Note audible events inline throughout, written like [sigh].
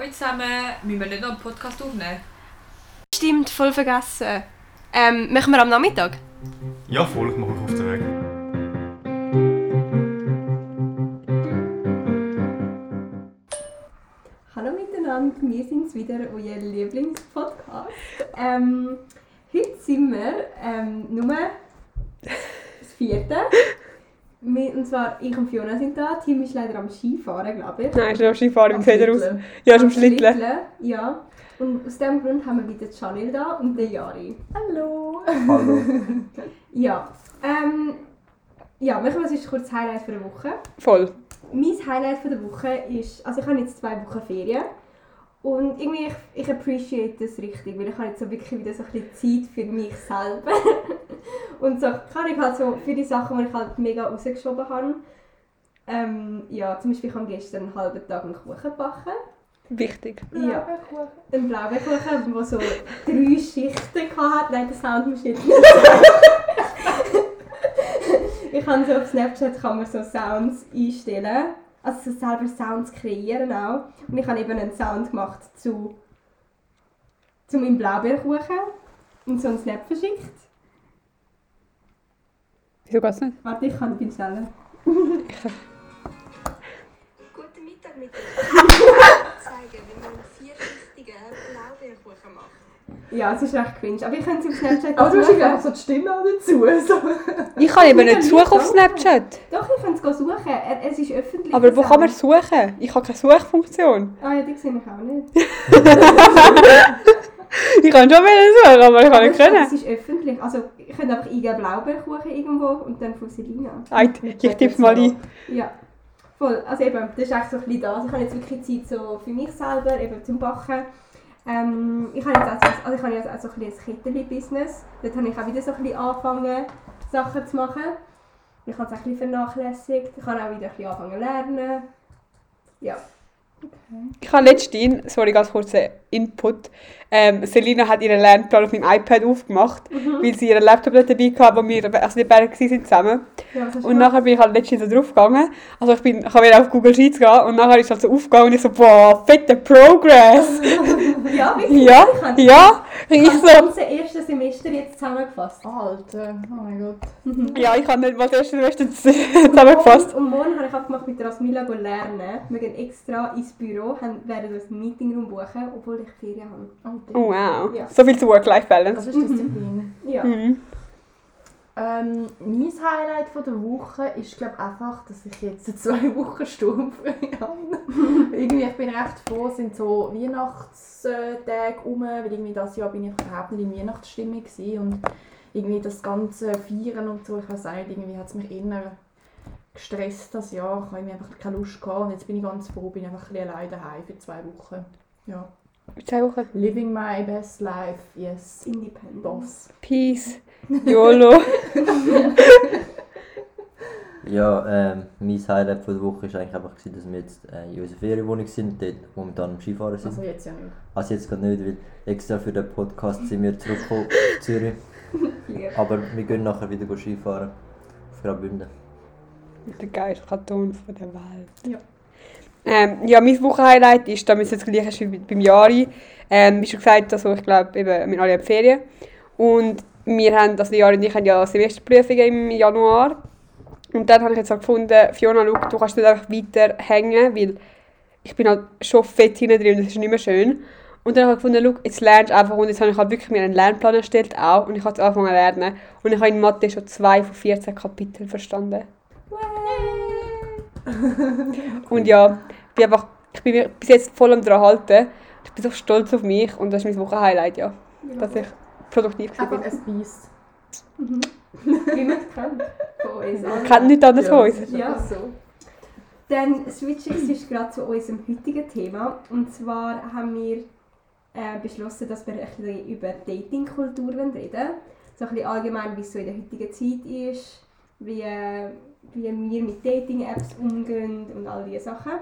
Hallo zusammen, müssen wir nicht noch einen Podcast aufnehmen? Stimmt, voll vergessen. Ähm, machen wir am Nachmittag? Ja, voll, ich mache mich auf den Weg. Hallo miteinander, wir sind wieder, euer Lieblingspodcast. Ähm, heute sind wir ähm, nur das vierte. Wir, und zwar ich und Fiona sind da. Tim ist leider am Skifahren, glaube ich. Nein, ist am Skifahren im Am Feder aus. Schlitteln. Ja, ist am Schlitteln. Ja. Und aus diesem Grund haben wir wieder Chanel da und den Jari. Hallo! Hallo. [laughs] Ja. Ähm, ja, machen wir sonst kurz das Highlight für die Woche. Voll. Mein Highlight von der Woche ist, also ich habe jetzt zwei Wochen Ferien und irgendwie ich, ich appreciate das richtig, weil ich habe jetzt so wirklich wieder so ein bisschen Zeit für mich selber [laughs] und so kann ich halt so für die Sachen, die ich halt mega rausgeschoben habe. Ähm, ja, zum Beispiel ich habe gestern einen halben Tag einen Kuchen gebacken. Wichtig. Ja, einen Blaubeerkuchen, der so drei Schichten hatte. Nein, der Sound muss jetzt [laughs] Ich kann so auf Snapchat kann man so Sounds einstellen. Also so selber Sounds kreieren auch. Und ich habe eben einen Sound gemacht zu, zu meinem Blaubeerkuchen und so einen Snap verschickt. Wieso geht's nicht? Warte, ich kann bin schneller. [laughs] Guten Mittag mit euch. [laughs] zeigen, wie man einen vierschichtigen Blaubeerkuchen macht. Ja, es ist recht cringe. Aber ich könnte es auf Snapchat Aber du hast suchen. einfach so die Stimme auch dazu. [laughs] So. Ich kann eben nicht suchen auf Snapchat. Doch, ich könnte es suchen. Es ist öffentlich. Aber wo kann man suchen? Ich habe keine Suchfunktion. Ah ja, die sehe ich auch nicht. [laughs] Ich kann schon wieder suchen, aber ich kann nicht können. Es ist öffentlich. Also, ich könnte einfach eingeben Blaubeerkuchen irgendwo und dann von Selina. Eit, Ich tippe mal ein. Ja. Voll. Also eben, das ist echt so ein bisschen das. Ich habe jetzt wirklich Zeit so für mich selber, eben zum Backen. Ähm, ich habe jetzt auch, so- also ich habe jetzt auch so ein ein Kettchen-Business. Dort habe ich auch wieder so ein bisschen angefangen, Sachen zu machen. Ich habe es auch ein bisschen vernachlässigt. Ich habe auch wieder ein bisschen angefangen zu lernen. Ja. Ich habe letztens, sorry, ganz kurzer Input. Ähm, Selina hat ihren Lernplan auf meinem iPad aufgemacht, weil sie ihren Laptop nicht dabei hatte, wo wir also die beiden waren zusammen. ja Und nachher bin ich halt letztens so drauf gegangen. Also ich bin, ich habe wieder auf Google Sheets gehen und nachher ist es halt so aufgegangen und ich so, boah, fetter Progress. [laughs] Ja, wirklich? ja, Ich habe ja. Ich das so, ganze erste Semester jetzt zusammengefasst. Alter, oh mein Gott. ja, ich habe nicht mal das erste Semester [laughs] zusammengefasst. Und, und morgen habe ich abgemacht mit der Asmila go lernen. Wir gehen extra ins Büro, haben, werden uns einen Meetingraum buchen, obwohl ich Ferien habe. Oh, Oh wow. Ja. So viel zu Work-Life-Balance. Das ist Disziplin. Ja. Mhm. Ähm, mein Highlight von der Woche ist glaube einfach, dass ich jetzt [laughs] zwei Wochen sturmfrei habe. [laughs] irgendwie, ich bin recht froh, es sind so Weihnachtstage rum, weil irgendwie das Jahr bin ich überhaupt nicht in Weihnachtsstimmung gewesen und irgendwie das ganze Feiern und so, ich weiß auch nicht, irgendwie hat es mich eher gestresst das Jahr. Ich habe einfach keine Lust gehabt und jetzt bin ich ganz froh, bin einfach ein bisschen allein daheim für zwei Wochen. Ja. Zwei Wochen. Living my best life, yes. Independent. Boss. Peace. YOLO. [laughs] Ja, ähm, mein Highlight von der Woche war eigentlich einfach, gewesen, dass wir jetzt äh, in unserer Ferienwohnung sind, dort momentan am Skifahren sind. Also jetzt ja nicht. Also jetzt gerade nicht, weil extra für den Podcast sind wir zurückgekommen [laughs] auf Zürich. Aber wir gehen nachher wieder go Skifahren auf Graubünden. Der geilste Kanton von der Welt. Ja. Ähm, ja, mein Wochenhighlight ist, damit es jetzt gleich ist wie beim Jari. Ähm, wie schon gesagt, also ich glaube, eben, wir alle Ferien. Und wir haben, also Jari und ich haben ja Semesterprüfungen im Januar. Und dann habe ich jetzt halt gefunden, Fiona, schau, du kannst nicht einfach weiter hängen, weil ich bin halt schon fett hinten drin und das ist nicht mehr schön. Und dann habe ich gefunden, schau, jetzt lernst du einfach und jetzt habe ich halt wirklich mir einen Lernplan erstellt auch und ich habe jetzt angefangen zu lernen. Und ich habe in Mathe schon zwei von 14 Kapiteln verstanden. [laughs] Und ja, bin einfach, ich bin bis jetzt voll am dran halten. Ich bin so stolz auf mich und das ist mein Wochenhighlight, ja. Dass ich produktiv Einfach war. ein Biest. Wie man es kennt. Von uns. Kennt nichts anderes von uns. Ja. so. Dann switch ich sonst gerade zu unserem heutigen Thema. Und zwar haben wir äh, beschlossen, dass wir ein bisschen über Datingkultur reden wollen. So ein bisschen allgemein, wie es so in der heutigen Zeit ist, wie, äh, wie wir mit Dating-Apps umgehen und all diese Sachen.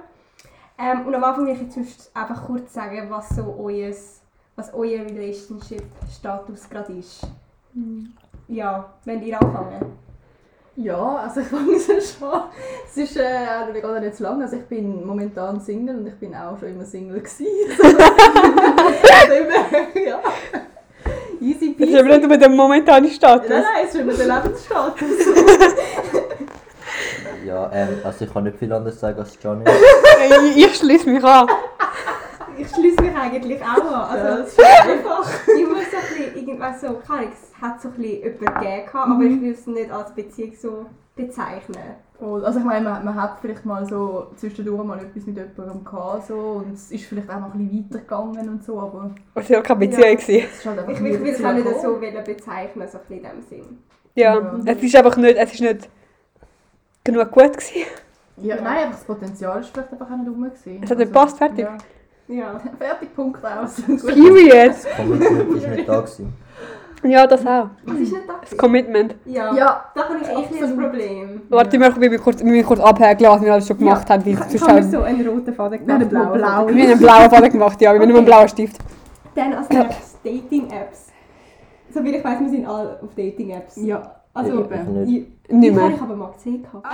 Ähm, und am Anfang möchte ich jetzt einfach kurz sagen, was so euer, was euer Relationship-Status gerade ist. Ja, wenn ihr anfangen. Ja, also ich fange [laughs] es schon. Es ist äh, auch nicht- gerade nicht zu lang. Also ich bin momentan Single und ich bin auch schon immer Single gewesen. Von dem her, ja. Easy Das ist peasy. aber nicht über den momentanen Status. Nein, nein, es ist immer der Lebensstatus. [laughs] Ja, ähm, also ich kann nicht viel anderes sagen als Johnny. [laughs] Ich, ich schließe mich an. Ich schließe mich eigentlich auch an. Also, Ja, das ist einfach. ich muss so ein bisschen, irgendwas so, keine Ahnung, es hat so ein bisschen jemanden gegeben, aber ich will es nicht als Beziehung so bezeichnen. Voll. Also ich meine, man, man hat vielleicht mal so zwischendurch mal etwas mit jemandem gehabt so, und es ist vielleicht auch noch ein bisschen weitergegangen und so, aber Es war keine Beziehung. gewesen. es ist halt Ich, ich will es auch nicht so wollen bezeichnen, so ein bisschen in dem Sinn. Ja, Ja. es ist einfach nicht, es ist nicht genug gut gewesen. Ja, nein, einfach das Potenzial ist vielleicht einfach auch nicht rum. Gewesen. Es hat nicht gepasst, fertig. Ja. Ja. [laughs] Fertig, Punkt aus. Period. [laughs] Das Commitment ist nicht da gewesen. Ja, das auch. Was ist nicht da? Das Commitment. Ja. Ja, Da habe ich echt ein Problem. Warte, wir müssen kurz, wir müssen kurz abhäkeln, was wir alles schon gemacht haben. Weil Ich habe mir haben so einen roten Faden haben gemacht, einen blauen blau. wir haben einen blauen Faden gemacht, ja. Wir haben nur einen blauen Stift. Dann als [laughs] nächstes Dating-Apps. So wie ich weiß, wir sind alle auf Dating-Apps. ja. Also, Ich nicht. ich, Nicht ich habe mehr. ich aber mal gesehen. gehabt.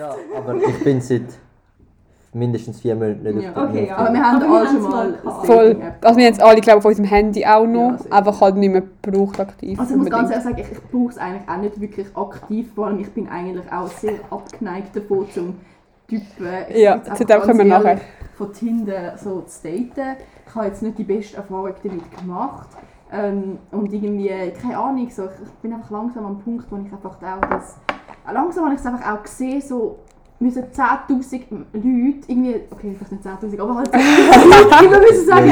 Ja, aber ich bin seit mindestens vier Monaten nicht Ja. auf der Okay, ja. Aber wir haben Aber wir alle schon mal. Voll. Also wir haben es alle, glaube ich, auf unserem Handy auch noch. Ja, einfach halt nicht mehr gebraucht aktiv. Also ich muss ganz ehrlich sagen, ich, ich brauche es eigentlich auch nicht wirklich aktiv, vor allem ich bin eigentlich auch sehr abgeneigt davon zum Typen. Ich Ja, zu dem kommen wir nachher. Von Tinder so zu daten. Ich habe jetzt nicht die beste Erfahrung damit gemacht. Ähm, und irgendwie, keine Ahnung, so, ich, ich bin einfach langsam am Punkt, wo ich einfach auch das... Langsam habe ich es einfach auch gesehen, so müssen 10'000 Leute, irgendwie, okay, vielleicht nicht 10'000, aber halt [laughs] immer müssen sagen,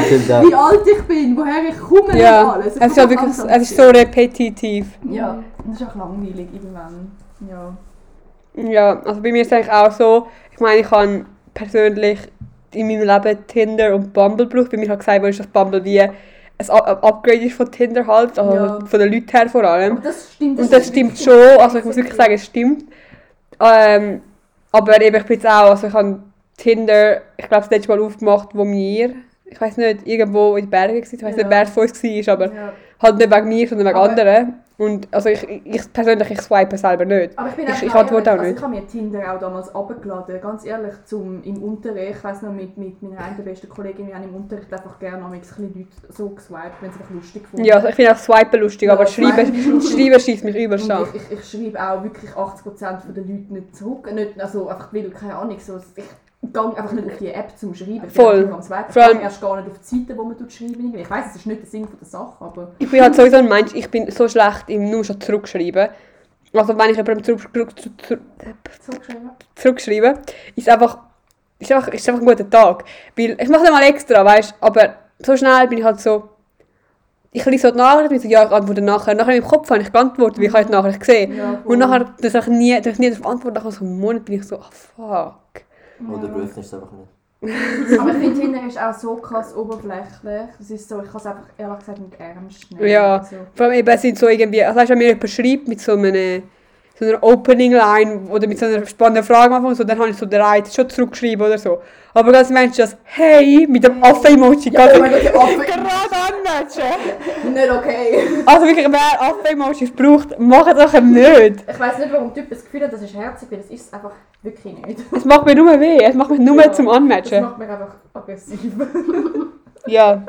wie alt ich bin, woher ich komme Ja, und alles. Ich es ist, ja wirklich, es ist so repetitiv. ja, das ist auch langweilig irgendwann. Ja. Ja, also bei mir ist es eigentlich auch so, ich meine, ich habe persönlich in meinem Leben Tinder und Bumble gebraucht. Bei mir hat gesagt, ist, dass Bumble wie ein Upgrade ist von Tinder halt, also Ja. von den Leuten her vor allem. Aber das stimmt. Und das stimmt schon, also ich muss wirklich sagen, es stimmt. Ähm, aber eben, ich bin jetzt auch, also ich habe Tinder, ich glaube, das letzte Mal aufgemacht, wo wir, ich weiß nicht, irgendwo in den Bergen waren, ich weiß Ja. nicht, wer es von uns war, aber Ja. halt nicht wegen mir, sondern wegen Aber- anderen. Und also ich, ich persönlich, ich swipe selber nicht. Aber ich bin Ich- ich antworte auch also nicht. ich habe mir Tinder auch damals abgeladen, ganz ehrlich, zum, im Unterricht, ich weiss noch, mit, mit meiner einen der besten Kollegin, wir haben im Unterricht einfach gerne noch ein bisschen Leute so geswiped, wenn sie es einfach lustig gefunden Ja, also ich finde auch Swipen lustig, Ja, aber Schreiben. Schreiben schießt mich. Und ich, ich, ich schreibe auch wirklich 80% der Leute nicht zurück. Nicht, also einfach weil, keine Ahnung, so, ich gehe einfach nicht auf die App zum Schreiben. Voll. Ich gehe erst gar nicht auf die Seite, wo man schreiben. Ich weiss, es ist nicht der Sinn von der Sache, aber... Ich bin halt sowieso ein Mensch, ich bin so schlecht im nur schon zurückschreiben. Also wenn ich jemandem zurück, zurück, zurück, zurückschreibe, ist einfach, ist einfach, ist einfach ein guter Tag. Weil ich mache das mal extra, weißt aber so schnell bin ich halt so, ich lese so die Nachricht und so, ja, ich antworte nachher. Nachher meinem Kopf habe ich geantwortet, wie ich habe die Nachricht gesehen. Ja, Und nachher, dass ich nie, dass ich nie darauf antworte, nach so einem Monat bin ich so, ah fuck. Oder du öffnest es einfach nicht. [laughs] Aber ich finde, Tinder ist auch so krass oberflächlich. Es ist so, ich kann es einfach ehrlich gesagt nicht ernst nehmen. Ja. Also, Vor allem eben, es sind so irgendwie, also weißt du, wenn mir jemand schreibt mit so einer, so einer Opening-Line oder mit so einer spannenden Frage am Anfang, so, dann habe ich so den Reiz schon zurückgeschrieben oder so. Aber ganz Mensch, das «Hey» mit dem Affe-Emoji ja, oh [laughs] gerade gerade anmatchen. nicht okay. Also wirklich, wer Affe-Emojis braucht, macht es auch nicht. Ich weiss nicht, warum Typ das Gefühl hat, das ist herzig, weil das ist es einfach wirklich nicht. Es macht mir nur weh, es macht mich nur Ja, zum Anmatchen. macht mich einfach aggressiv. [laughs] Ja.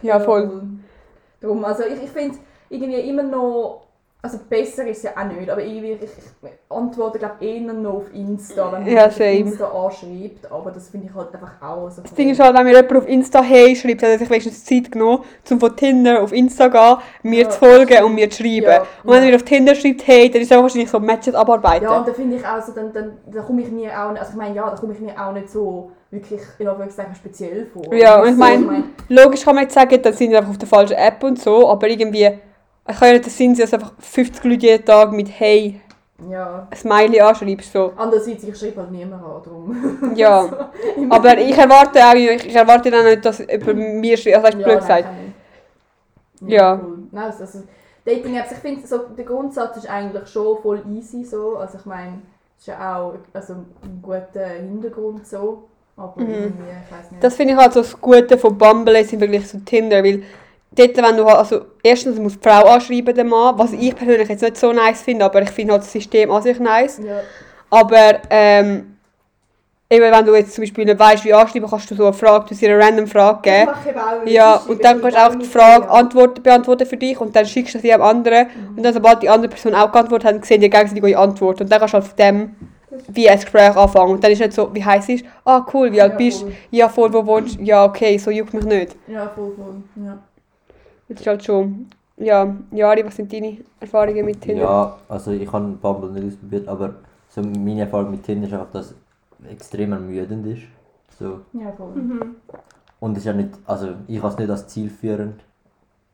Ja, voll. Darum, also ich, ich finde irgendwie immer noch, also besser ist es ja auch nicht, aber irgendwie, ich, ich antworte glaube eher noch auf Insta, wenn man Ja, auf same. Insta anschreibt, aber das finde ich halt einfach auch so. Das Ding ist halt, wenn mir jemand auf Insta «Hey» schreibt, hat er sich wenigstens Zeit genommen, um von Tinder auf Insta zu gehen, mir Ja. zu folgen und mir zu schreiben. Ja. Und wenn er mir auf Tinder schreibt «Hey», dann ist er wahrscheinlich so Matches abarbeiten. Ja, und da finde ich auch so, dann, dann, da komme ich mir auch, also ich meine, ja, da komme ich mir auch nicht so wirklich, in Anführungszeichen, speziell vor. Ja, und ich So, meine- Logisch kann man jetzt sagen, dann sind sie einfach auf der falschen App und so, aber irgendwie, ich kann ja nicht Sinn sein, dass einfach 50 Leute jeden Tag mit «Hey» ja. ein Smiley anschreibst. So. Andererseits, ich schreibe halt niemand an, darum. [laughs] Ja, [laughs] So, aber ich erwarte auch, ich ich erwarte dann nicht, dass über mir schreibt, also weißt du, Ja, blöd nein, gesagt. kann ich. Ja. cool. Nein, also, also Dating-Apps, ich finde, so, der Grundsatz ist eigentlich schon voll easy so. Also ich meine, es ist ja auch also, ein guter Hintergrund so. Aber Mhm. irgendwie, ich weiß nicht. Das finde ich halt so das Gute von Bumble im Vergleich zu Tinder, weil dort, wenn du also erstens muss die Frau anschreiben, den Mann, was ich persönlich jetzt nicht so nice finde, aber ich finde halt das System an sich nice. Ja. Aber ähm, eben wenn du jetzt zum Beispiel nicht weißt, wie anschreiben, kannst du so eine Frage, du eine random Frage geben. mache ich auch. Ja, und dann kannst du auch die Frage antworten, beantworten für dich und dann schickst du sie am anderen und dann sobald die andere Person auch geantwortet hat, sehen die gegenseitig die Antwort und dann kannst du halt von dem wie ein Gespräch anfangen und dann ist nicht so, wie heiß ist, ah cool, wie alt Ja, bist du, ja voll, wo wohnst du, ja okay, so juckt mich nicht. Ja, voll, voll. Ja. Das ist halt schon, ja, Jari, was sind deine Erfahrungen mit Tinder? Ja, also ich habe Bumble nicht ausprobiert, aber so meine Erfahrung mit Tinder ist einfach, dass es extrem ermüdend ist. So. Ja, voll. Mhm. Und es ist ja nicht, also ich habe es nicht als zielführend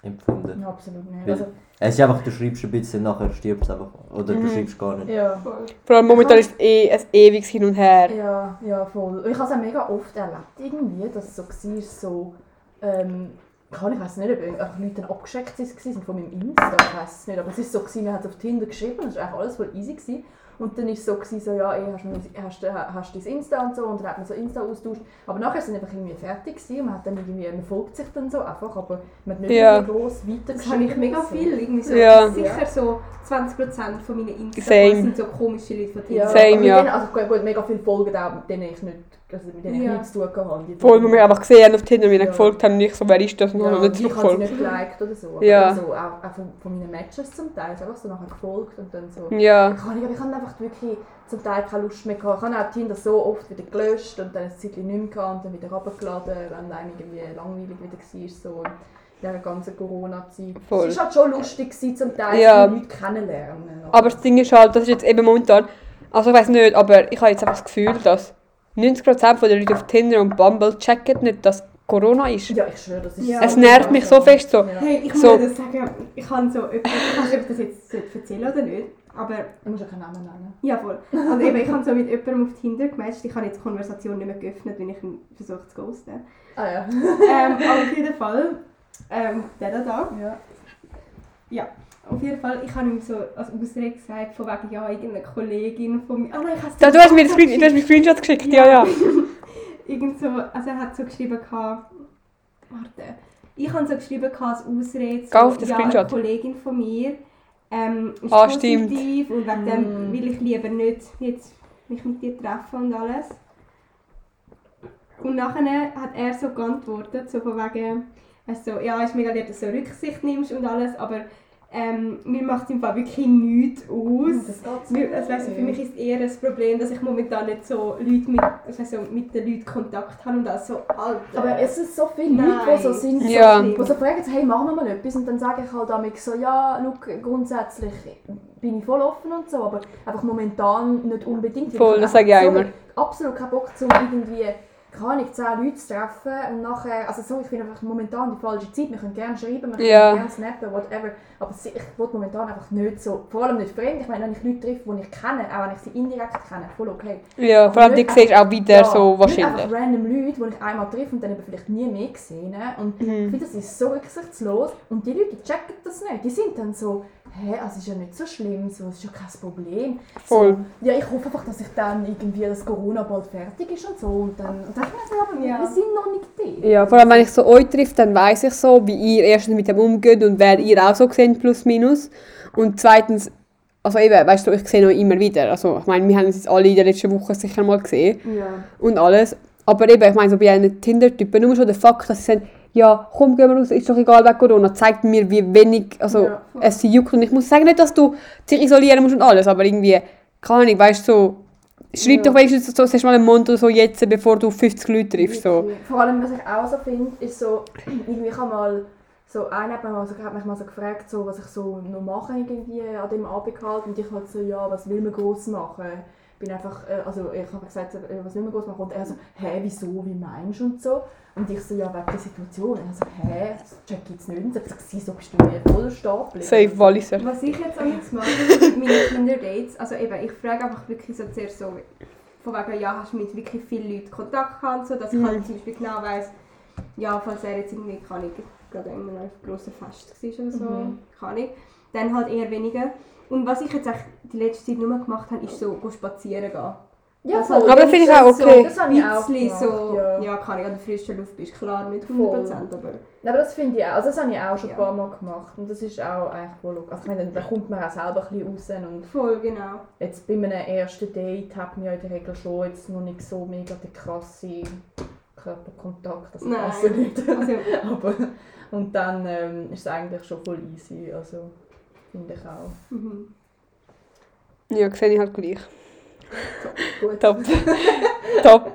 empfunden. Ja, absolut nicht. Also, es ist einfach, du schreibst ein bisschen, nachher stirbst du einfach. Oder Mhm. du schreibst gar nicht. ja. Vor allem momentan ist es eh ein ewiges Hin und Her. Ja, ja, voll. Ich habe es auch mega oft erlebt, irgendwie, dass es so war, so, ähm, kann ich weiß nicht, ob einfach Leute dann abgeschreckt waren von meinem Insta, ich weiß es nicht, aber es war so, gewesen, wir haben auf Tinder geschrieben es war eigentlich alles voll easy. Gewesen. Und dann war es so, gewesen, so ja, ey, hast du hast, du- hast du dein Insta und so und dann hat man so Insta austauscht. Aber nachher sind wir einfach irgendwie fertig gewesen und man hat dann irgendwie, man folgt sich dann so einfach, aber man hat nicht Ja. gross weiter Das habe ich mega viel. Irgendwie so, Ja. Sicher so 20% von meinen Insta sind so komische Leute von Ja, Tinder. Same, aber mit ja. Denen, also gut, gut, mega viele folgen auch, mit denen ich nicht, also mit denen ich Ja. nichts zu tun habe. Wo wir einfach gesehen auf Tinder, wie wir Ja. gefolgt haben, und ich so, wer ist das? Und Ja, nicht ich habe sie zurückgefolgt. nicht geliked oder so. Aber Ja. also auch, auch von, von meinen Matches zum Teil. Einfach so nachher gefolgt und dann so. Ja, Ich habe, ich habe einfach wirklich zum Teil keine Lust mehr gehabt. Ich habe auch Tinder so oft wieder gelöscht und dann ein Zeitchen nicht mehr gehabt und dann wieder runtergeladen, wenn einem irgendwie langweilig wieder war. So in dieser ganzen Corona-Zeit. Voll. Es war halt schon lustig gewesen, zum Teil, Ja. die Leute kennenlernen. aber das Ding ist halt, das ist jetzt eben momentan, also ich weiß nicht, aber ich habe jetzt einfach das Gefühl, dass 90% der Leute auf Tinder und Bumble checken nicht, dass Corona ist. Ja, ich schwöre, das ist Ja. Es nervt mich so fest so. Ja. Hey, ich muss So. das sagen, ich habe so, ich weiß nicht, ob ich das jetzt erzählen oder nicht, aber Ich muss ja keinen Namen nennen. ja voll. Also eben, ich habe so mit jemandem auf Tinder gematcht, ich habe jetzt die Konversation nicht mehr geöffnet, wenn ich ihn versucht zu ghosten. Ah ja. ähm, aber auf jeden Fall, ähm, der da da, ja. auf jeden Fall, ich habe ihm so als Ausrede gesagt, von wegen, ja, irgendeine Kollegin von mir, ah nein, ich habe es Da, du hast mir den Screen, du hast mir Screenshot geschickt, ja, ja. [laughs] Irgend so, also er hat so geschrieben, gehabt, warte, ich habe so geschrieben gehabt als Ausrede, so, Geh auf den ja, eine Screenshot. Kollegin von mir ähm, ist Ah, stimmt. positiv und wegen dem Mm. will ich lieber nicht jetzt mich mit dir treffen und alles. Und nachher hat er so geantwortet, so von wegen, also, ja, ist mega lieb, dass du so Rücksicht nimmst und alles, aber ähm, mir macht es im Fall wirklich nichts aus. Das Mir- Also, du, für mich ist eher das Problem, dass ich momentan nicht so Leute mit, also so mit den Leuten Kontakt habe und das so, Alter. Aber es sind so viele Nein. Leute, die so sind, so Ja. die so fragen, hey, machen wir mal etwas. Und dann sage ich halt damit so, ja, look, grundsätzlich bin ich voll offen und so, aber einfach momentan nicht unbedingt. Voll, ich das sage ich auch so immer. Absolut keinen Bock, um irgendwie, keine Ahnung, 10 Leute treffen und nachher, also so, ich finde einfach momentan die falsche Zeit, wir können gerne schreiben, wir können Ja. gerne snappen, whatever, aber ich will momentan einfach nicht so, vor allem nicht fremd, ich meine, wenn ich Leute treffe, die ich kenne, auch wenn ich sie indirekt kenne, voll okay. Ja, vor allem die siehst auch wieder so Nicht wahrscheinlich. einfach random Leute, die ich einmal treffe und dann eben vielleicht nie mehr gesehen. Und Mhm. ich finde, das ist so rücksichtslos. Und die Leute checken das nicht. Die sind dann so, hä, also es ist ja nicht so schlimm, so, es ist ja kein Problem. Voll. So, ja, ich hoffe einfach, dass ich dann irgendwie, dass Corona bald fertig ist und so. Und dann, und ich mir, aber Ja. wir sind noch nicht da. Ja, vor allem wenn ich so euch treffe, dann weiß ich so, wie ihr erstens mit dem umgeht und wer ihr auch so seht, plus minus. Und zweitens, also eben, weißt du, ich sehe noch immer wieder. Also ich meine, wir haben uns jetzt alle in den letzten Wochen sicher mal gesehen Ja. und alles. Aber eben, ich meine, so bei einem Tinder-Typen, nur schon der Fakt, dass sie sagen, ja, komm, gehen wir raus, ist doch egal wegen Corona, zeigt mir, wie wenig, also Ja, es sie juckt. Und ich muss sagen, nicht, dass du dich isolieren musst und alles, aber irgendwie, keine Ahnung, weißt du, so, schreib Ja. doch wenigstens so, sagst mal einen Mund oder so jetzt, bevor du 50 Leute triffst. So. Vor allem, was ich auch so finde, ist so, [clears throat] irgendwie ich habe mal so, einer hat, mir mal so, hat mich mal so gefragt, so, was ich so noch mache irgendwie an dem Abend halt und ich halt so, ja, was will man groß machen? Bin einfach, äh, also ich habe gesagt, so, äh, was will man groß machen? Und er so, hä, wieso, wie meinst du und so? Und ich so, ja, wegen der Situation. Er so, hä, das check ich jetzt nicht. Und ich gesagt, wieso bist du mir voll stapel? Safe Walliser. Was ich jetzt auch jetzt mache mit meinen Tinder-Dates, also eben, ich frage einfach wirklich so zuerst so, von wegen, ja, hast du mit wirklich vielen Leuten Kontakt gehabt, so, dass ich halt zum Beispiel genau weiss, ja, falls er jetzt irgendwie, kann ich, gerade in einem grossen Fest war oder so, Mhm. kann ich, dann halt eher weniger. Und was ich jetzt echt die letzte Zeit nur gemacht habe, ist so go spazieren gehen. Ja, Das Aber das finde ich auch so- okay. Das habe ich auch gemacht, so, ja. ja. kann ich an der frischen Luft bist klar nicht 100%, aber Aber das finde ich auch, also das habe ich auch schon ein Ja. paar Mal gemacht und das ist auch eigentlich wohl okay. Also ich meine, da kommt man auch selber ein bisschen raus und voll genau. jetzt bei einem ersten Date hat man ja in der Regel schon jetzt noch nicht so mega den krassen Körperkontakt, das Nein. passt nicht. Also, [laughs] Aber, und dann ähm, ist es eigentlich schon voll easy, also finde ich auch. mhm. Ja, sehe ich halt gleich. Gut. Top. [laughs] Top.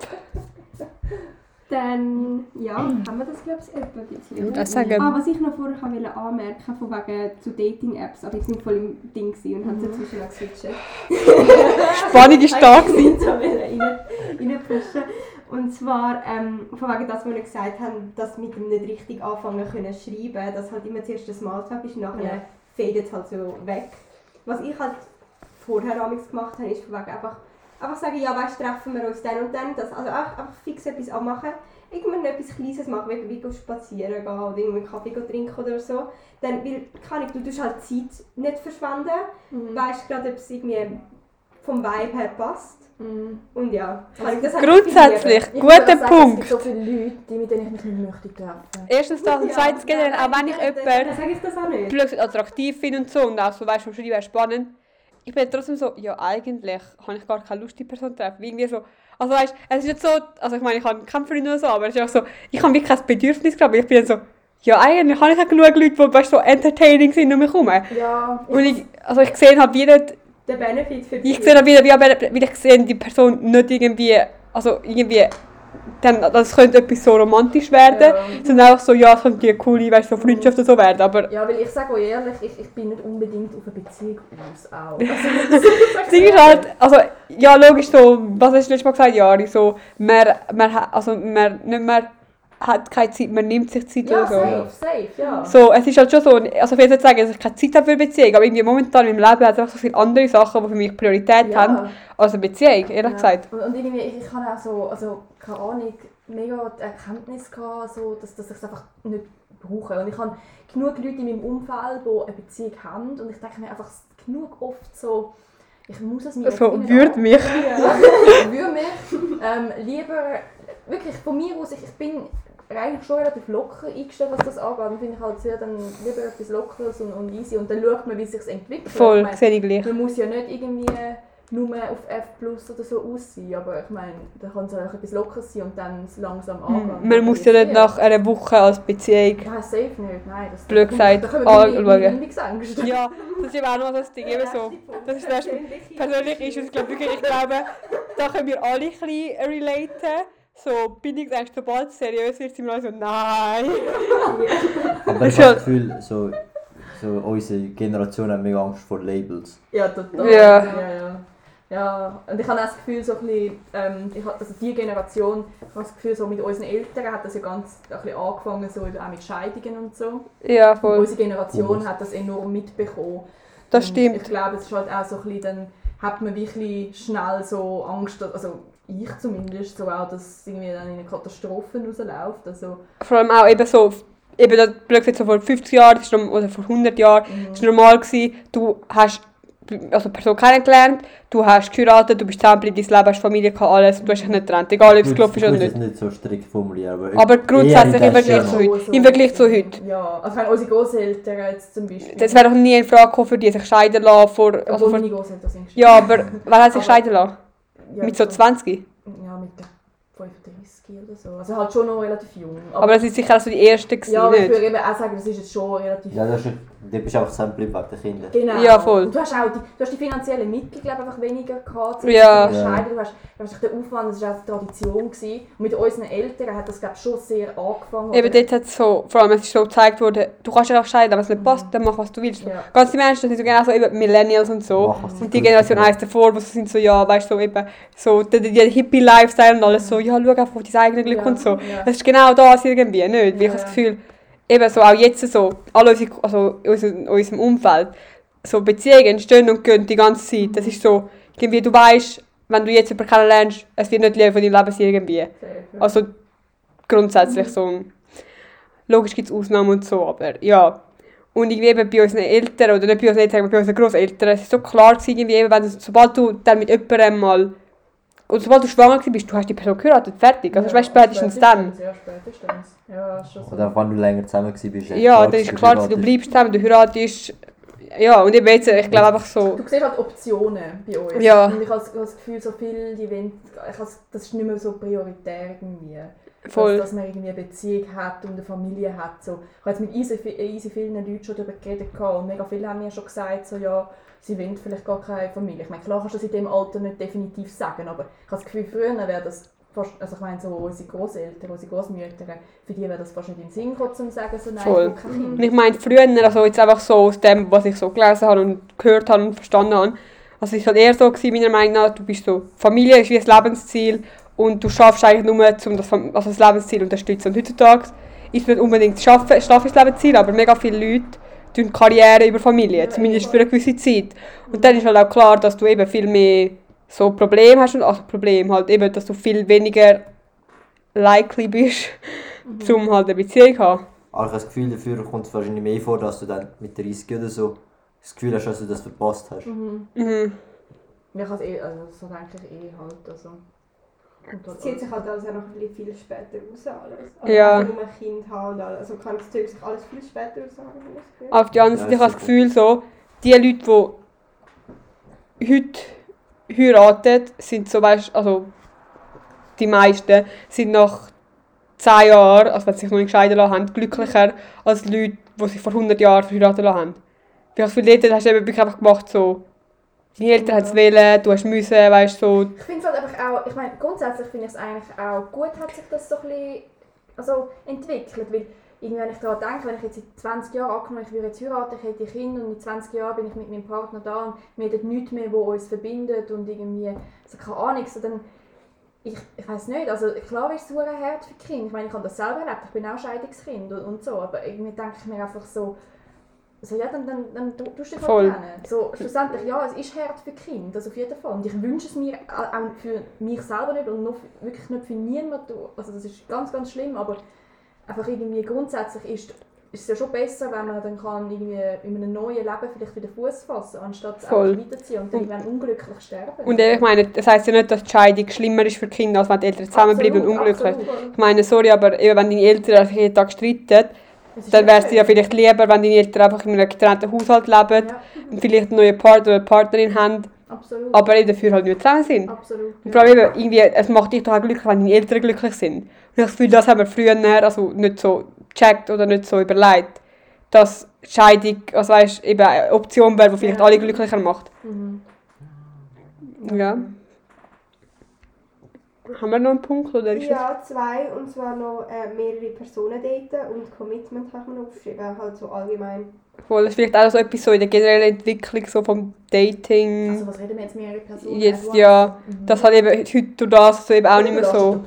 Dann, ja, haben wir das glaube ich etwa ein bisschen. oder? Das sagen. Ah, was ich noch vorher kann wollte anmerken, von wegen zu Dating-Apps, aber jetzt nicht voll im Ding und haben sie dazwischen noch geswitcht. [laughs] Spannung ist [laughs] da. Ich wollte so reinpushen. Und zwar, ähm, von wegen das, was wir gesagt haben, dass mit dem nicht richtig anfangen können schreiben, dass halt immer zuerst der Smalltalk ist und nachher Ja. Fadet halt so weg. Was ich halt vorher amigs gemacht habe, ist von wegen einfach, einfach sagen, ja weißt treffen wir uns dann und dann, das, also auch, einfach fix etwas anmachen, irgendwann etwas Kleines machen, wie, wie spazieren gehen oder irgendwie Kaffee trinken oder so. Dann, weil, kann ich, du tust halt Zeit nicht verschwenden, Mhm. weißt gerade, ob es irgendwie vom Vibe her passt. Mhm. Und ja, halt Grundsätzlich, Ich guter auch sagen, Es Punkt. gibt so viele Leute, die, mit denen ich mich nicht möchte treffen. Erstens das und zweitens generell, auch wenn ich jemanden nicht. plötzlich attraktiv finde und so und auch so, weißt du, Schreiben spannend, ich bin trotzdem so, ja eigentlich habe ich gar keine Lust, die Person zu treffen. Irgendwie so, also weißt es ist nicht so, also ich meine, ich habe keinen Freund oder so, aber es ist auch so, ich habe wirklich kein Bedürfnis gehabt, aber ich bin so, ja eigentlich habe ich auch genug Leute, die weißt, so entertaining sind um mich herum. Ja, Und ich, also ich sehe halt wieder, Der Benefit für ich sehe wieder, wie, weil ich sehe die Person nicht irgendwie, also irgendwie, dann, das könnte etwas so romantisch werden, Ja. sondern einfach so, ja, es könnte eine coole, weißt, so Freundschaft oder so werden, aber Ja, weil ich sage euch ehrlich, ich, ich bin nicht unbedingt auf eine Beziehung aus auch. [laughs] Also, Das ist halt, also, ja, logisch so, was hast du letztes Mal gesagt, Jari, so, man, man, also, man, nicht mehr hat keine Zeit, man nimmt sich Zeit ja, oder so. safe, safe, ja. So, es ist halt schon so, also ich will jetzt sagen, dass ich keine Zeit habe für eine Beziehung, aber irgendwie momentan in meinem Leben hat es einfach so viele andere Sachen, die für mich Priorität Ja. haben, als eine Beziehung, ehrlich Ja. gesagt. Und, und irgendwie, ich, ich habe auch so, also keine Ahnung, mega die Erkenntnis gehabt, so, dass, dass ich es einfach nicht brauche. Und ich habe genug Leute in meinem Umfeld, die eine Beziehung haben und ich denke mir einfach genug oft so, ich muss es mir So, nicht würde mich. [laughs] Ja, würde mich ähm, lieber, wirklich von mir aus, ich, ich bin eigentlich schon relativ locker eingestellt, was das angeht. Dann finde ich halt sehr dann lieber etwas Lockeres und, und easy und dann schaut man, wie es sich entwickelt. Voll, Ich meine, sehe ich gleich. man muss ja nicht irgendwie nur auf F plus oder so aussehen, aber ich meine, da kann es auch etwas Lockeres sein und dann langsam angehen. Hm, Man muss ja nicht nach einer Woche als Beziehung. Ja, safe nicht, nein. Das, Blöd gesagt, anschauen. Ja, das ist eben auch noch das Ding, eben so. Das ist das, persönlich ist es, glaube wirklich, ich glaube, da können wir alle ein bisschen relaten. So, Bindungsängste, sobald es seriös wird, sind wir alle so, nein. Aber ich habe das Gefühl, so, so unsere Generation hat mega Angst vor Labels. Ja, total. Ja. ja, ja. Ja, und ich habe auch das Gefühl, so ein bisschen, ähm, ich habe, also die Generation, ich habe das Gefühl, so mit unseren Eltern hat das ja ganz ein bisschen angefangen, so auch mit Scheidungen und so. Ja, Und voll. unsere Generation Komisch. hat das enorm mitbekommen. Das Und stimmt. Ich glaube, es ist halt auch so ein bisschen, dann hat man wirklich schnell so Angst, also ich zumindest, so auch, dass es irgendwie dann in eine Katastrophe rausläuft. Also, Vor allem auch eben so, eben das blöd gesagt, so vor 50 Jahren das ist norm- oder vor 100 Jahren, Mhm. das war normal, gewesen, du hast also eine Person kennengelernt, du hast geheiratet, du bist zusammengeblieben, dein Leben hast Familie, gehabt, alles, und du hast dich nicht getrennt, egal ob es gelaufen ist oder Ich nicht. es nicht so strikt formulieren, aber... Aber grundsätzlich im Vergleich zu heute. Im Vergleich zu heute. Ja, also wenn unsere Großeltern jetzt zum Beispiel. Das wäre doch nie in Frage gekommen, für die sich scheiden lassen. Vor, also obwohl meine Großeltern sind ja, aber wer hat sich Aber- scheiden lassen? Ja, Mit so 20? Ja, mit der 35 oder so. Also halt schon noch relativ jung. Aber das ist sicher auch so die erste gewesen, ja, aber ich würde eben auch sagen, das ist jetzt schon relativ Ja, das ist, du bist auch zusammengeblieben wegen den Kindern. Genau. Ja, voll. Und Du hast auch die, du hast die finanziellen Mittel glaub, ich, einfach weniger gehabt. Ja. zu entscheiden. Du hast, du hast den Aufwand, das war auch die Tradition. Gewesen. Und mit unseren Eltern hat das glaub, ich, schon sehr angefangen. Eben dort hat es so, vor allem es ist so gezeigt worden, du kannst ja auch scheiden, wenn es nicht passt, dann mach was du willst. Ja. Ganz die Menschen, das sind so genau so eben Millennials und so. Mach, Und die. Generation 1 davor, wo sie sind so, ja, weißt du, so eben, so, der, der Hippie-Lifestyle und alles so, ja, schau einfach auf dein eigenes Glück Ja, und so. ja. Das ist genau das irgendwie, nicht? Weil ich Ja. habe das Gefühl, eben so, auch jetzt so, alle unsere, also in unserem, Umfeld, so Beziehungen entstehen und gehen die ganze Zeit. Das ist so, irgendwie, du weißt, wenn du jetzt jemanden kennenlernst, es wird nicht Leben von deinem Leben irgendwie. Also grundsätzlich so. Logisch gibt es Ausnahmen und so, aber ja. Und irgendwie eben bei unseren Eltern, oder nicht bei unseren Eltern, aber bei unseren Großeltern, es ist so klar gewesen, irgendwie eben, wenn sobald du dann mit jemandem mal und sobald du schwanger bist, du hast die Person geheiratet, fertig. Also Ja, weißt du, spätestens dann. Ja, spätestens. Ja, schon so. Oder wenn du länger zusammen warst, Ja, dann ist klar, du bleibst zusammen, du heiratest. Ja, und ich jetzt, ich glaube einfach so. Du siehst halt Optionen bei uns. Ja. Und ich habe das- Gefühl, so viel, die wollen, ich has, das ist nicht mehr so prioritär irgendwie. Voll. Dass, dass man irgendwie eine Beziehung hat und eine Familie hat. So. Ich habe jetzt mit easy, easy vielen Leuten schon darüber geredet und mega viele haben mir schon gesagt, so, ja, sie wollen vielleicht gar keine Familie. Ich meine, klar kannst du das in diesem Alter nicht definitiv sagen, aber ich habe das Gefühl, früher wäre das fast, also ich meine, so unsere Großeltern, unsere Großmütter, für die wäre das fast nicht in den Sinn gekommen, zu sagen, so, nein, Voll. kein Kind. Und ich meine, früher, also jetzt einfach so aus dem, was ich so gelesen habe und gehört habe und verstanden habe, also es war halt eher so, gewesen, meiner Meinung nach, du bist so, Familie ist wie ein Lebensziel und du schaffst eigentlich nur, um das, also das Lebensziel zu unterstützen. Und heutzutage ist nicht unbedingt das Schaffen, Schaffen ist das Lebensziel, aber mega viele Leute tun Karriere über Familie, zumindest für eine gewisse Zeit. Und dann ist halt auch klar, dass du eben viel mehr so Probleme hast und also Problem halt eben, dass du viel weniger likely bist, um halt eine Beziehung zu haben. Aber ich habe das Gefühl, dafür kommt es wahrscheinlich mehr vor, dass du dann mit 30 oder so das Gefühl hast, dass du das verpasst hast. Mhm. Mhm. Ja, ich habe eh, also so denke ich eh halt, also. Es zieht sich halt alles auch noch ein bisschen viel später raus. Alles. Also Ja. Wenn du ein Kind haben und alles. Also kann es zieht sich alles viel später raus. Auf die andere Seite, ich habe das. Gefühl, so, die Leute, die heute heiraten, sind so, weißt, also die meisten sind nach 10 Jahren, also wenn sie sich noch nicht scheiden lassen haben, glücklicher als Leute, die sich vor 100 Jahren verheiratet haben. Ich habe das Gefühl, dort hast du eben wirklich einfach gemacht, so, deine Eltern haben es wählen, du hast müssen, weißt so, Ich finde es halt einfach auch, ich meine, grundsätzlich finde ich es eigentlich auch gut, hat sich das so ein bisschen also, entwickelt, weil irgendwie, wenn ich daran denke, wenn ich jetzt in 20 Jahren angenommen, ich würde jetzt heiraten, ich hätte Kinder und in 20 Jahren bin ich mit meinem Partner da und wir hätten nichts mehr, was uns verbindet und irgendwie, so keine Ahnung, so dann, ich, ich weiß nicht, also klar ist es sehr hart für Kinder, ich meine, ich habe das selber erlebt, ich bin auch Scheidungskind und, und so, aber irgendwie denke ich mir einfach so, so, ja, dann, dann, dann tu- tust du dich Voll. halt kennen. So, schlussendlich, ja, es ist hart für Kinder, das auf jeden Fall. Und ich wünsche es mir auch für mich selber nicht und noch, für- wirklich nicht für niemanden. Also das ist ganz, ganz schlimm, aber einfach irgendwie grundsätzlich ist, ist es ja schon besser, wenn man dann kann irgendwie in einem neuen Leben vielleicht wieder Fuß fassen anstatt es Voll. weiterziehen und dann irgendwann unglücklich sterben. und ich meine, das heisst ja nicht, dass die Scheidung schlimmer ist für Kinder, als wenn die Eltern zusammenbleiben und Absolut, unglücklich. absolut. Ich meine, sorry, aber wenn deine Eltern jeden Tag streiten, dann wäre es dir ja vielleicht lieber, wenn deine Eltern einfach in einem getrennten Haushalt leben Ja, und vielleicht einen neuen Partner oder Partnerin haben, absolut. aber eben dafür halt nicht zusammen sind. absolut. Und vor allem eben, irgendwie, es macht dich doch auch glücklich, wenn deine Eltern glücklich sind. Und ich Gefühl, das haben wir früher also nicht so gecheckt oder nicht so überlegt, dass Scheidung, also weißt, eben eine Option wäre, die vielleicht Ja. alle glücklicher macht. Mhm. Ja. Haben wir noch einen Punkt oder ist Ja, zwei. Und zwar noch äh, mehrere Personen daten und Commitment hat man aufgeschrieben. Halt so allgemein. das voll? Das ist vielleicht auch so etwas so in der generellen Entwicklung so vom Dating. Also was reden wir jetzt mehrere Personen? Jetzt, Advance? ja, Mhm. das hat eben heute durch das so eben auch nicht mehr so.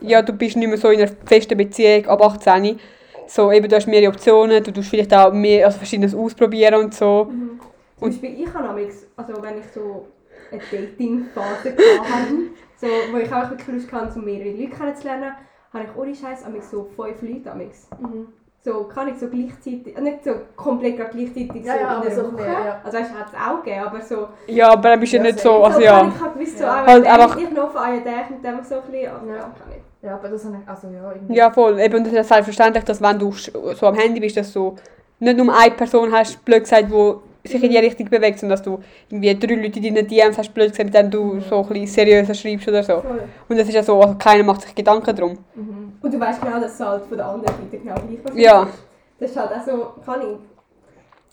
Ja, du bist nicht mehr so in einer festen Beziehung ab 18. So, eben, du hast mehrere Optionen, du tust vielleicht auch mehr, also verschiedenes ausprobieren und so. Zum Und- Beispiel, ich habe amigs, also wenn ich so eine Dating-Phase hatte, [laughs] so, wo ich auch wirklich Lust hatte, um mehrere Leute kennenzulernen, habe ich ohne Scheiß amigs so fünf Leute amigs. Mhm. So kann ich so gleichzeitig, äh, nicht so komplett gerade gleichzeitig Ja, so ja, in so Woche. mehr, ja. Also weißt, du, hat es auch gegeben, aber so, Ja, aber dann bist du ja nicht so, also so ja. kann ich halt gewusst, so, Ja. ah, Halt einfach- ich noch von einem Tag mit dem so ein bisschen, also, Ja. kann ich. Ja, aber das habe ich, also ja, irgendwie. Ja, voll. Eben, und das ist selbstverständlich, dass wenn du so am Handy bist, dass du nicht nur eine Person hast, blöd gesagt, die sich in die Richtung bewegt, sondern dass du irgendwie drei Leute in deinen DMs hast, blöd gesagt, mit denen du so ein bisschen seriöser schreibst oder so. Voll. Und das ist ja so, also keiner macht sich Gedanken drum. Mhm. Und du weißt genau, dass es halt von der anderen Seite genau gleich was Ja. ist. Das ist halt auch so, kann ich.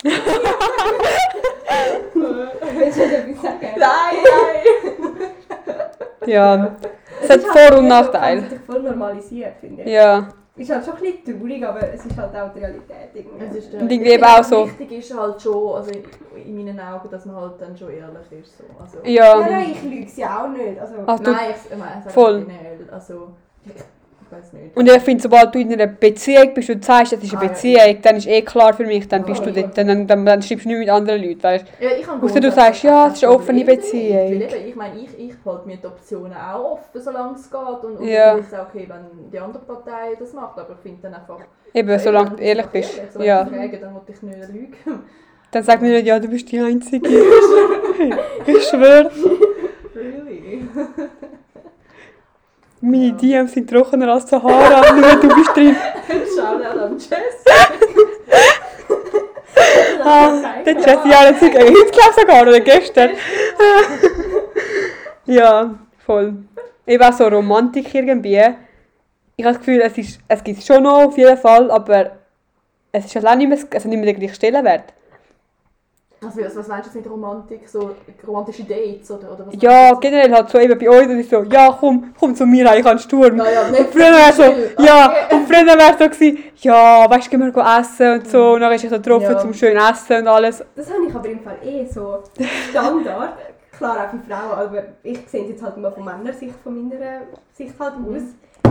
[laughs] Willst du etwas sagen? Nein, nein! [laughs] Ja, es hat ist Vor- und halt Nachteile. Es hat sich voll normalisiert, finde ich. Ja, Ist halt schon ein bisschen traurig, aber es ist halt auch die Realität irgendwie. Es ist der- Und irgendwie eben auch so- Wichtig ist halt schon, also in, in meinen Augen, dass man halt dann schon ehrlich ist. So. Also, ja, ja. nein, ich lüge es ja auch nicht. Also, Ach, Nein, ich, ich meine, Voll. also und ich finde, sobald du in einer Beziehung bist und sagst, das ist eine Ah, ja. Beziehung, dann ist eh klar für mich, dann bist du Voll. dort, dann, dann, dann schreibst du nicht mit anderen Leuten, weißt Ja, Ausser du sagst, ja, es ist eine offene Beziehung. Weil eben, ich meine, ich, ich halte mir die Optionen auch offen, solange es geht. Und, und Ja. ich auch okay, wenn die andere Partei das macht. Aber ich finde dann einfach... Eben, solange du ehrlich bist. Solange Ja. frage, dann muss ich nicht lügen. Dann sag mir nicht, ja, du bist die Einzige. [laughs] ich schwöre. Meine DMs sind trockener als Sahara, nur du bist drin. Shoutout an Jess. [laughs] Ah, der Jesse, ja, das ist glaube ich sogar, oder gestern. [laughs] ja, voll. Ich war so Romantik irgendwie. Ich habe das Gefühl, es, ist, es gibt es schon noch auf jeden Fall, aber es ist allein nicht mehr, also nicht mehr der gleiche Stellenwert. Also, was, was meinst du jetzt mit Romantik? So romantische Dates oder, oder was? Ja, generell halt so eben bei uns, das ist so, ja komm, komm zu mir, ich habe einen Sturm. Ja, ja, Und nicht früher wäre so, ja, Okay. und früher wäre so gewesen, ja, weißt du, gehen wir go essen und so, und dann ist ich so getroffen Ja. zum schönen Essen und alles. Das habe ich aber im Fall eh so Standard. Klar auch für Frauen, aber ich sehe es jetzt halt immer von meiner Sicht, von meiner Sicht halt aus.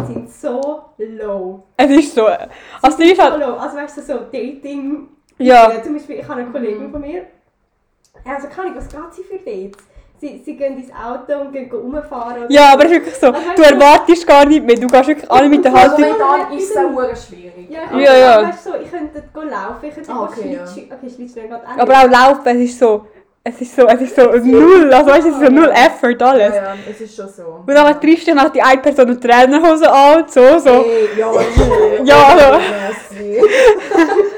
Die sind so low. Es ist so, also die ist So halt, low. Also weißt du, so Dating. Ja, Zum Beispiel, ich habe eine Kollegin von mir. Also kann ich, was geht sie für Dates? Sie, sie gehen ins Auto und gehen rumfahren. ja, aber es ist wirklich so, du erwartest gar nicht mehr, du gehst wirklich alle mit der Also Haltung, momentan ist es auch schwierig. Ja, Ja, ja, ja. ja. Weißt du, so, ich könnte laufen, ich könnte Ah, okay, okay, ja. Schlittschuh, okay, Schlittschuh geht auch aber auch laufen, es ist so, es ist so, es ist so null, also weißt du, es ist so null Effort, Ja, alles. ja, es ist schon so. Und dann triffst du noch die eine Person eine Trainerhose an und so, so. Hey, ja, [laughs] nee. Ja, also. [laughs]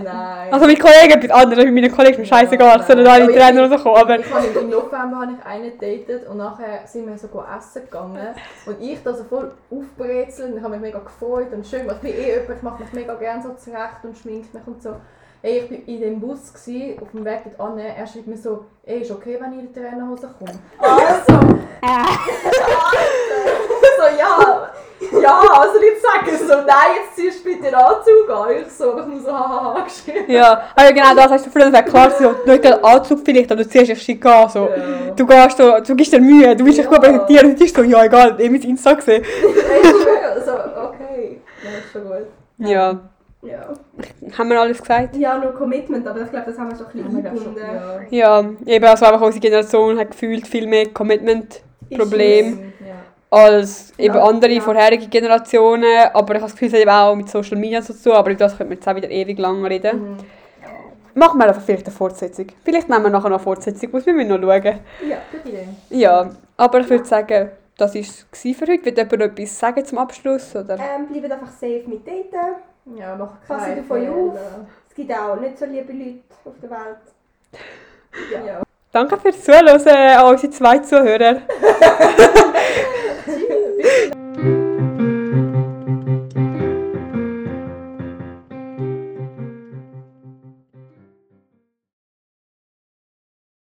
Oh nein. Also mit Kollegen etwas anderes, mit meinen Kollegen ist mir scheißegal, es sollen alle Aber ich- Trainerhose kommen, aber... Ich habe im November habe ich einen gedatet und nachher sind wir so go essen gegangen und ich da so voll aufbrezelt und ich habe mich mega gefreut und schön, ich bin eh jemand, ich mache mich mega gerne so zurecht und schminkt mich und so. Ey, ich war in dem Bus, gewesen, auf dem Weg dort an, er schreibt mir so, ey, ist okay, wenn ich in der Trainerhose komme? Also! [laughs] so, ja, ja, also nicht sagen so, nein, jetzt ziehst du bitte den Anzug an. Ich so, ich muss so, hahaha, geschrieben. Ja, aber genau das hast du früher gesagt, klar, so, nicht gerade Anzug vielleicht, aber du ziehst dich schick an, so. Ja. Du gehst so, du gibst dir Mühe, du willst dich Ja. gut präsentieren, und du bist so, ja egal, ich habe mein Insta gesehen. [laughs] So, okay, ja, ist schon gut. Ja, Ja. haben wir alles gesagt? ja, nur Commitment, aber ich glaube, das haben wir schon ein bisschen eingebunden. ja. Ja, eben, also einfach unsere Generation hat gefühlt viel mehr Commitment-Problem Ja. Als eben Ja, andere ja. vorherige Generationen, aber ich habe das Gefühl, es hat eben auch mit Social Media so zu tun, aber über das könnte man jetzt auch wieder ewig lang reden. Mhm. Machen wir einfach vielleicht eine Fortsetzung. Vielleicht nehmen wir nachher noch eine Fortsetzung, muss wir müssen noch schauen. Ja. Gute Idee. Ja, aber ich würde sagen, das war es für heute. Wird jemand noch etwas sagen zum Abschluss? Oder? Ähm, bleibt einfach safe mit Daten. Ja, mach keine davon Fehler. auf. Es gibt auch nicht so liebe Leute auf der Welt. Ja. Danke fürs Zuhören an unsere zwei Zuhörer. [laughs] Thank you.